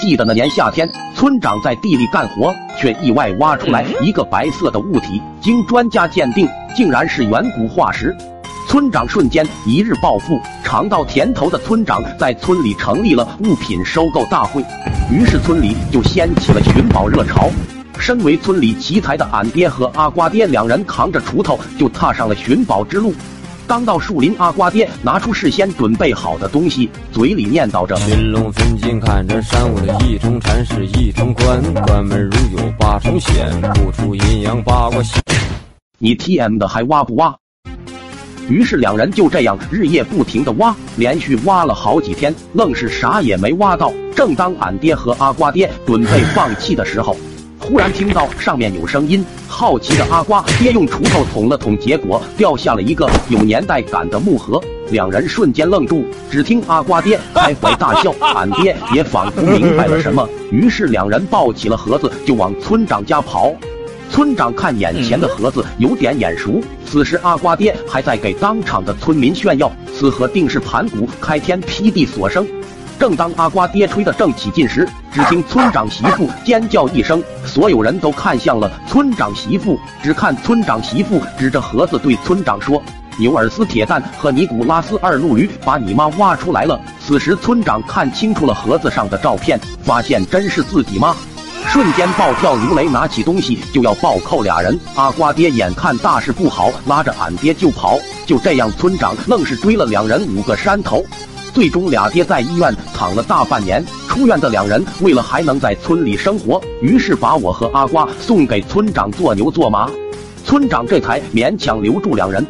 记得那年夏天，村长在地里干活，却意外挖出来一个白色的物体，经专家鉴定，竟然是远古化石。村长瞬间一日暴富，尝到甜头的村长在村里成立了物品收购大会，于是村里就掀起了寻宝热潮。身为村里奇才的俺爹和阿瓜爹两人扛着锄头就踏上了寻宝之路。刚到树林，阿瓜爹拿出事先准备好的东西，嘴里念叨着：“寻龙分金，看着山我的一重禅是一重关，关门如有八重险，不出阴阳八卦险。”你 T M 的还挖不挖？于是两人就这样日夜不停的挖，连续挖了好几天，愣是啥也没挖到。正当俺爹和阿瓜爹准备放弃的时候，忽然听到上面有声音，好奇的阿瓜爹用锄头捅了捅，结果掉下了一个有年代感的木盒。两人瞬间愣住，只听阿瓜爹开怀大笑，俺爹也仿佛明白了什么，于是两人抱起了盒子就往村长家跑。村长看眼前的盒子有点眼熟，此时阿瓜爹还在给当场的村民炫耀，此盒定是盘古开天辟地所生。正当阿瓜爹吹得正起劲时，只听村长媳妇尖叫一声，所有人都看向了村长媳妇。只看村长媳妇指着盒子对村长说：“牛尔斯铁蛋和尼古拉斯二路驴把你妈挖出来了。”此时村长看清楚了盒子上的照片，发现真是自己妈，瞬间暴跳如雷，拿起东西就要暴扣俩人。阿瓜爹眼看大事不好，拉着俺爹就跑。就这样，村长愣是追了两人五个山头。最终，俩爹在医院躺了大半年。出院的两人为了还能在村里生活，于是把我和阿瓜送给村长做牛做马。村长这才勉强留住两人。